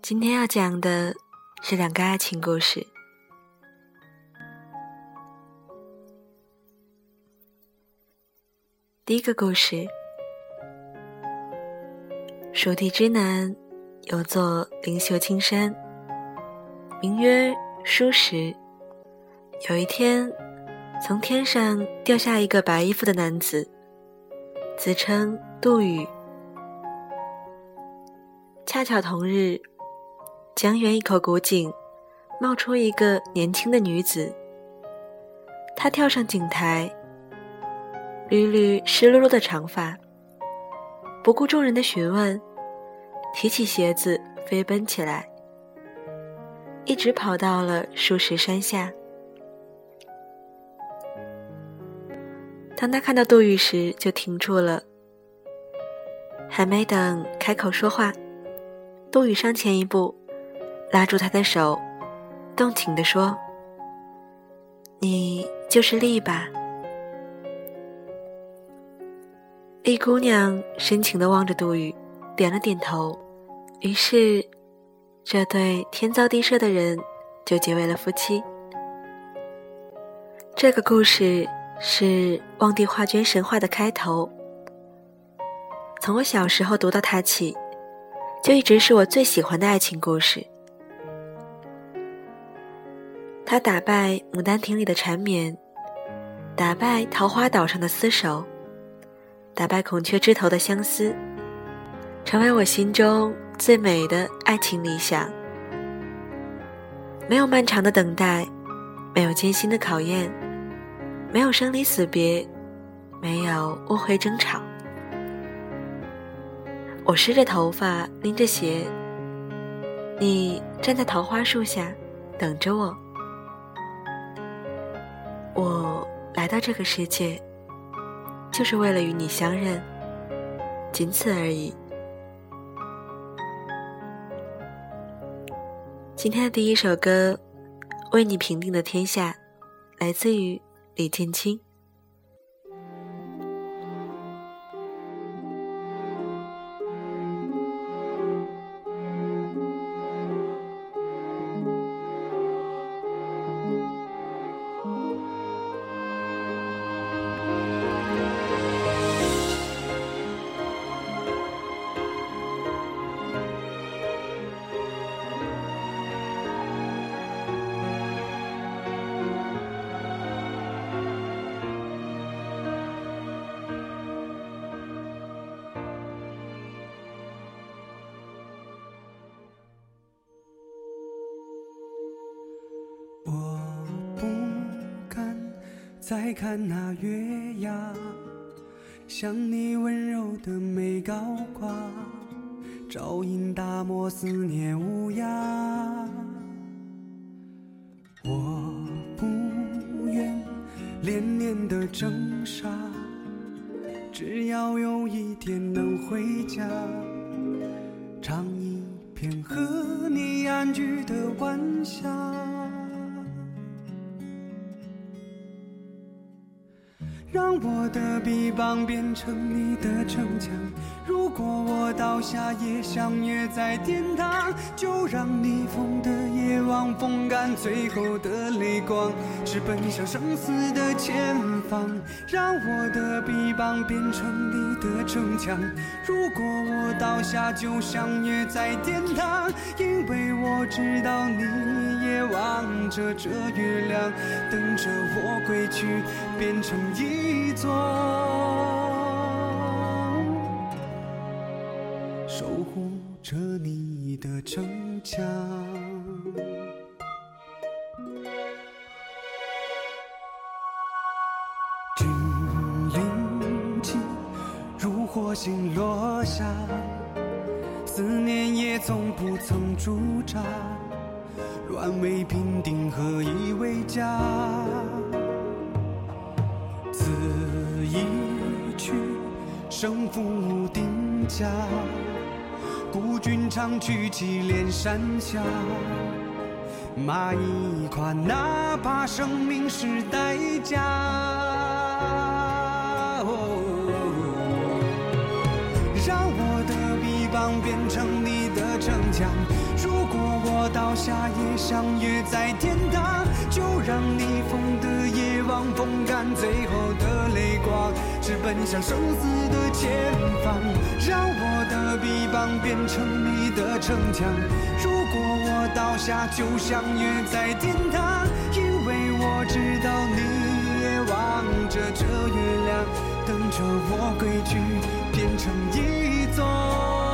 今天要讲的是两个爱情故事。第一个故事：蜀地之南有座灵秀青山，名曰舒石。有一天，从天上掉下一个白衣服的男子，自称杜宇。恰巧同日。江源一口古井，冒出一个年轻的女子。她跳上井台，缕缕湿漉漉的长发，不顾众人的询问，提起鞋子飞奔起来，一直跑到了数石山下。当他看到杜宇时，就停住了。还没等开口说话，杜宇上前一步。拉住他的手，动情地说：“你就是丽吧？”丽姑娘深情地望着杜宇，点了点头。于是，这对天造地设的人就结为了夫妻。这个故事是望帝画卷神话的开头。从我小时候读到它起，就一直是我最喜欢的爱情故事。他打败牡丹亭里的缠绵，打败桃花岛上的厮守，打败孔雀枝头的相思，成为我心中最美的爱情理想。没有漫长的等待，没有艰辛的考验，没有生离死别，没有误会争吵。我湿着头发，拎着鞋，你站在桃花树下，等着我。我来到这个世界，就是为了与你相认，仅此而已。今天的第一首歌《为你平定的天下》，来自于李建清。再看那月牙，像你温柔的眉高挂，照映大漠思念无涯。我不愿连年的征沙，只要有一天能回家，尝一片和你安居的晚霞。让我的臂膀变成你的城墙。如果我倒下，也相约在天堂。就让逆风的夜晚风干最后的泪光，直奔向生死的前方。让我的臂膀变成你的城墙。如果我倒下，就相约在天堂，因为我知道你。也望着这月亮，等着我归去，变成一座守护着你的城墙。心落下，思念也从不曾驻扎。乱为平定，何以为家？此一去，胜负定家。孤军长驱祁连山下，马一跨，哪怕生命是代价。下也相约在天堂，就让逆风的夜望风干最后的泪光，直奔向生死的前方。让我的臂膀变成你的城墙。如果我倒下就相约在天堂，因为我知道你也望着这月亮，等着我归去，变成一座。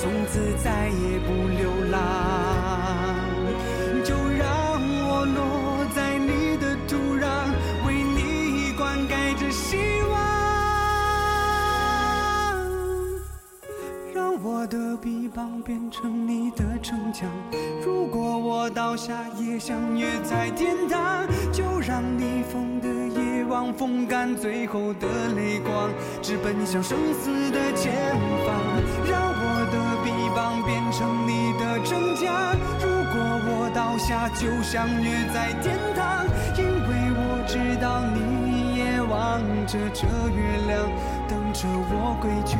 从此再也不流浪。就让我落在你的土壤，为你灌溉着希望。让我的臂膀变成你的城墙。如果我倒下，也相约在天堂。就让逆风的夜望风干最后的泪光，直奔向生死的前方。你的城墙。如果我倒下，就相约在天堂，因为我知道你也望着这月亮，等着我归去，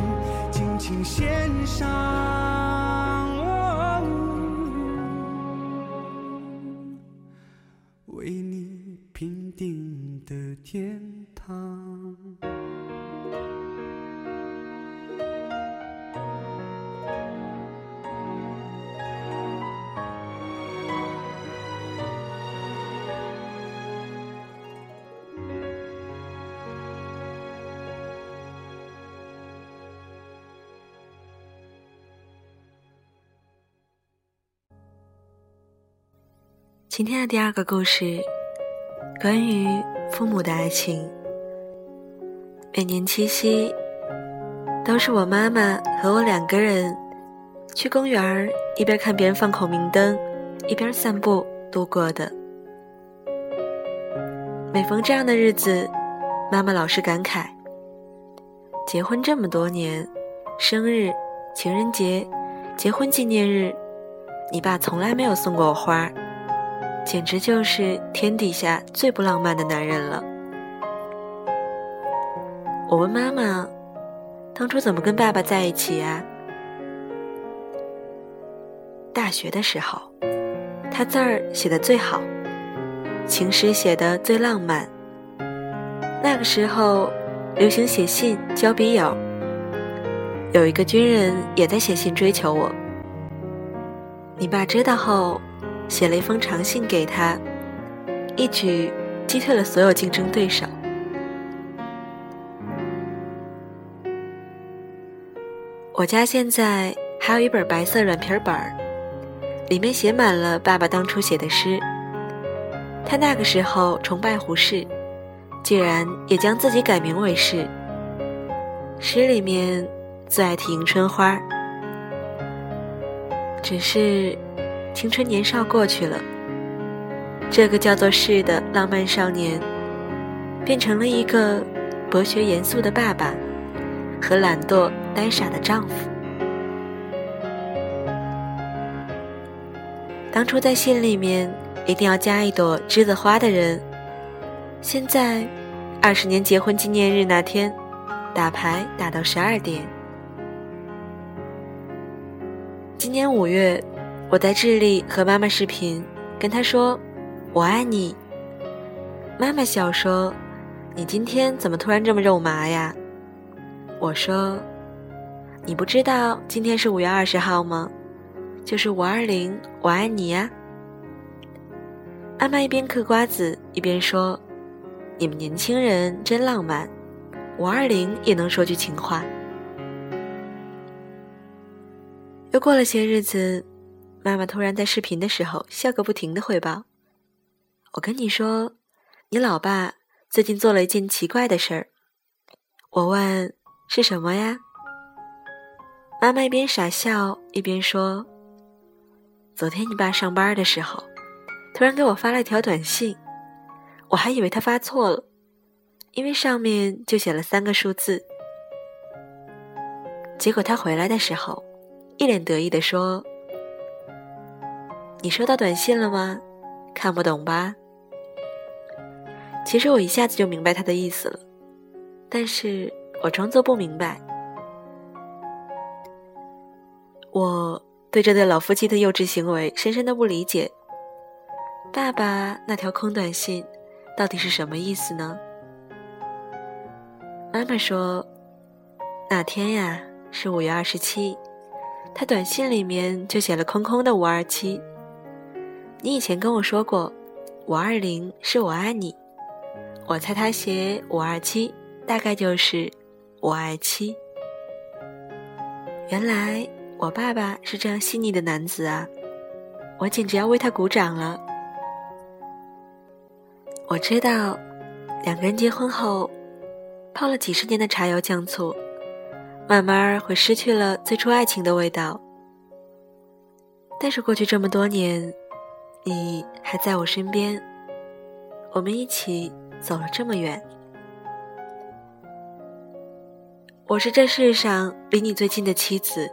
尽情献上。今天的第二个故事，关于父母的爱情。每年七夕，都是我妈妈和我两个人去公园儿，一边看别人放孔明灯，一边散步度过的。每逢这样的日子，妈妈老是感慨：结婚这么多年，生日、情人节、结婚纪念日，你爸从来没有送过我花儿。简直就是天底下最不浪漫的男人了。我问妈妈，当初怎么跟爸爸在一起呀？大学的时候，他字儿写的最好，情诗写的最浪漫。那个时候流行写信交笔友，有一个军人也在写信追求我。你爸知道后。写了一封长信给他，一举击退了所有竞争对手。我家现在还有一本白色软皮本儿，里面写满了爸爸当初写的诗。他那个时候崇拜胡适，竟然也将自己改名为适。诗里面最爱提迎春花，只是。青春年少过去了，这个叫做“是”的浪漫少年，变成了一个博学严肃的爸爸和懒惰呆傻的丈夫。当初在信里面一定要加一朵栀子花的人，现在二十年结婚纪念日那天，打牌打到十二点。今年五月。我在智利和妈妈视频，跟她说：“我爱你。”妈妈笑说：“你今天怎么突然这么肉麻呀？”我说：“你不知道今天是五月二十号吗？就是五二零，我爱你呀。”阿妈一边嗑瓜子一边说：“你们年轻人真浪漫，五二零也能说句情话。”又过了些日子。妈妈突然在视频的时候笑个不停的汇报：“我跟你说，你老爸最近做了一件奇怪的事儿。”我问：“是什么呀？”妈妈一边傻笑一边说：“昨天你爸上班的时候，突然给我发了一条短信，我还以为他发错了，因为上面就写了三个数字。结果他回来的时候，一脸得意的说：‘你收到短信了吗？看不懂吧？’其实我一下子就明白他的意思了，但是我装作不明白。”我对这对老夫妻的幼稚行为深深的不理解。爸爸那条空短信到底是什么意思呢？妈妈说，那天呀是五月二十七，他短信里面就写了空空的五二七。你以前跟我说过，五二零是我爱你，我猜他写五二七大概就是我爱妻。原来。我爸爸是这样细腻的男子啊，我简直要为他鼓掌了。我知道，两个人结婚后，泡了几十年的茶油酱醋，慢慢会失去了最初爱情的味道。但是过去这么多年，你还在我身边，我们一起走了这么远。我是这世上离你最近的妻子。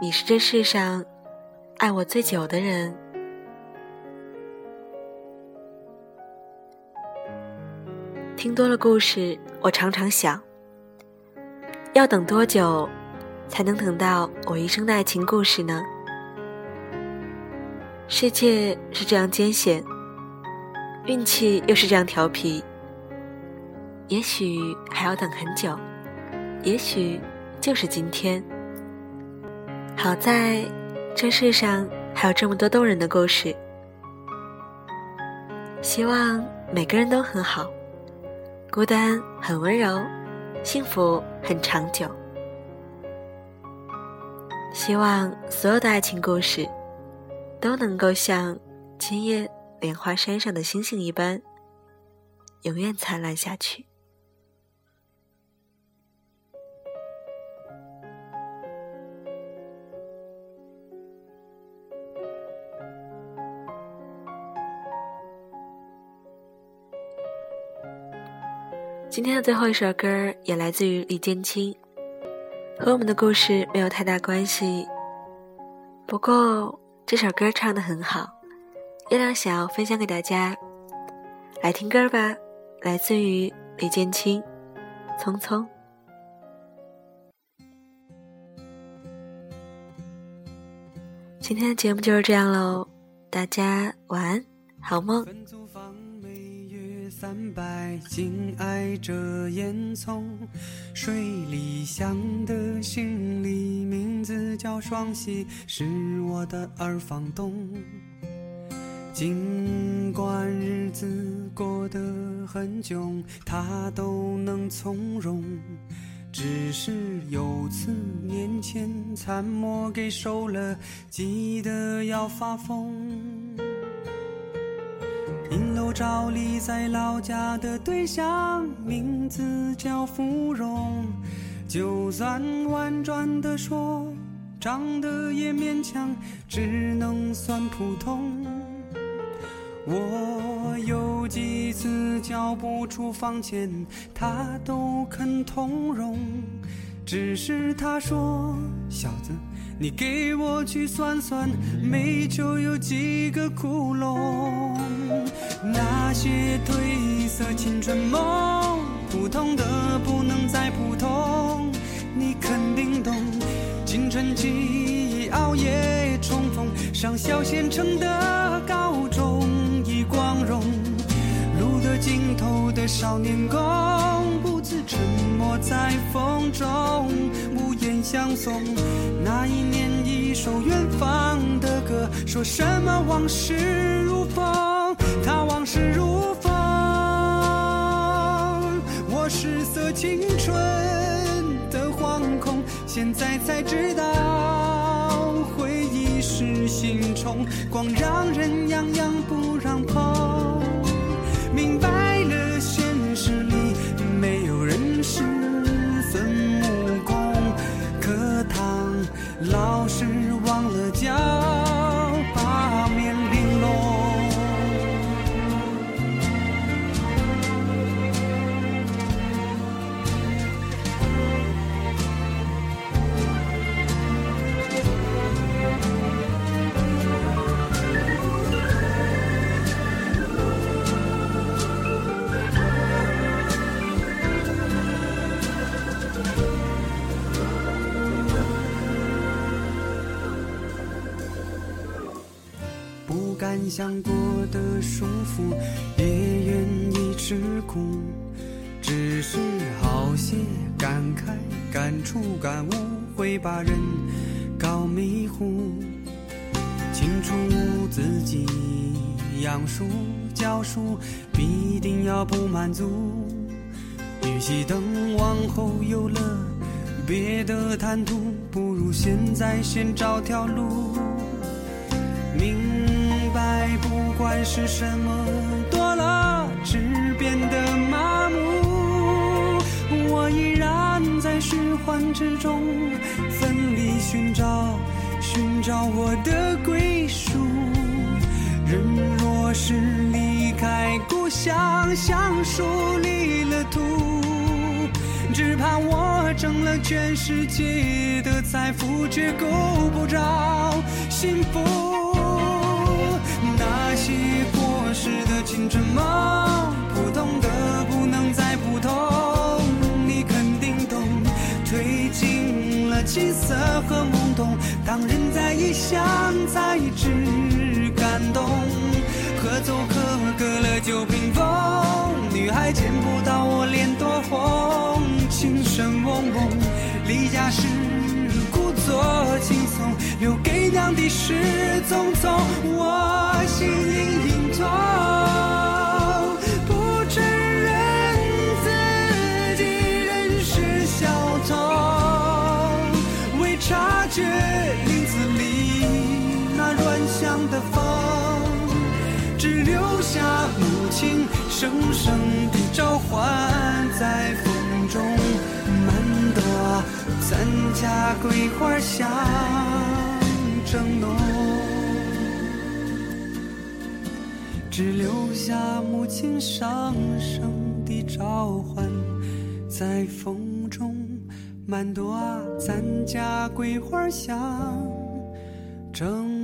你是这世上爱我最久的人。听多了故事，我常常想，要等多久才能等到我一生的爱情故事呢？世界是这样艰险，运气又是这样调皮，也许还要等很久，也许就是今天。好在，这世上还有这么多动人的故事。希望每个人都很好，孤单很温柔，幸福很长久。希望所有的爱情故事，都能够像今夜莲花山上的星星一般，永远灿烂下去。今天的最后一首歌也来自于李建清，和我们的故事没有太大关系。不过这首歌唱得很好，月亮想要分享给大家，来听歌吧。来自于李建清，《匆匆》。今天的节目就是这样喽，大家晚安，好梦。三百紧挨着烟囱，水里香的行李，名字叫双喜，是我的二房东。尽管日子过得很窘，他都能从容。只是有次年前残墨给收了，急得要发疯。银楼照例在老家的对象，名字叫芙蓉。就算婉转的说，长得也勉强，只能算普通。我有几次交不出房钱，他都肯通融。只是他说，小子。你给我去算算，煤球有几个窟窿？那些褪色青春梦，普通的不能再普通。你肯定懂，青春期熬夜冲锋，上小县城的高中已光荣。路的尽头的少年宫，不自沉默在风中。无言相送，那一年一首远方的歌，说什么往事如风，他往事如风。失色青春的惶恐，现在才知道回忆是心虫，光让人痒痒不让碰。明白了，现实里没有人是孙悟空，课堂老师忘了教不敢想过的舒服，也愿意吃苦，只是好些感慨、感触、感悟，会把人搞迷糊。清楚自己养书教书，必定要不满足。与其等往后有了别的谈吐，不如现在先找条路。明，不管是什么多了，只变得麻木。我依然在循环之中，奋力寻找，寻找我的归属。人若是离开故乡，像树离了土，只怕我挣了全世界的财富，却够不着幸福。那些过时的青春梦，普通的不能再普通，你肯定懂。褪尽了青涩和懵懂，当人在异乡才知感动。留给娘的是匆匆。我心隐隐痛，不承认自己仍是小童，未察觉林子里那软香的风。只留下母亲声声的召唤，在风中漫朵咱家桂花香正浓。只留下母亲上声的召唤，在风中漫朵咱家桂花香正。